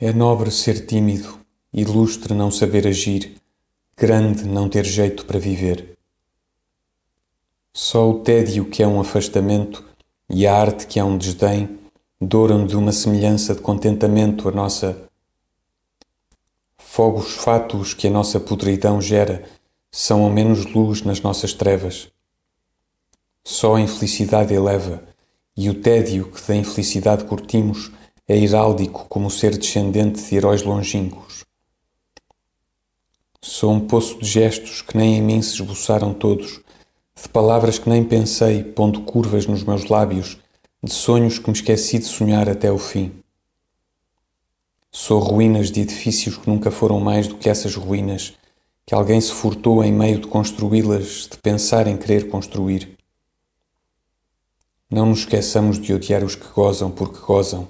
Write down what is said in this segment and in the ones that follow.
É nobre ser tímido, ilustre não saber agir, grande não ter jeito para viver. Só o tédio que é um afastamento e a arte que é um desdém douram de uma semelhança de contentamento a nossa fogos fátuos que a nossa podridão gera são ao menos luz nas nossas trevas. Só a infelicidade eleva, e o tédio que da infelicidade curtimos é heráldico como ser descendente de heróis longínquos. Sou um poço de gestos que nem em mim se esboçaram todos, de palavras que nem pensei, pondo curvas nos meus lábios, de sonhos que me esqueci de sonhar até o fim. Sou ruínas de edifícios que nunca foram mais do que essas ruínas, que alguém se furtou em meio de construí-las, de pensar em querer construir. Não nos esqueçamos de odiar os que gozam porque gozam,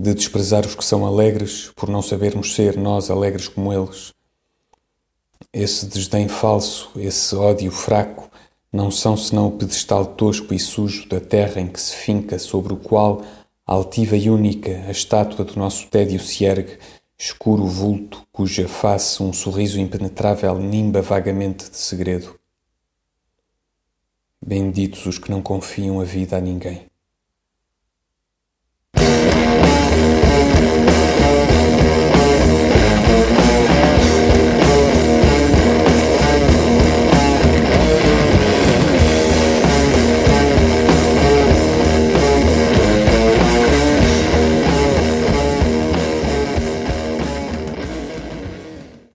de desprezar os que são alegres por não sabermos ser nós alegres como eles. Esse desdém falso, esse ódio fraco, não são senão o pedestal tosco e sujo da terra em que se finca, sobre o qual, altiva e única, a estátua do nosso tédio se ergue, escuro vulto, cuja face um sorriso impenetrável nimba vagamente de segredo. Benditos os que não confiam a vida a ninguém.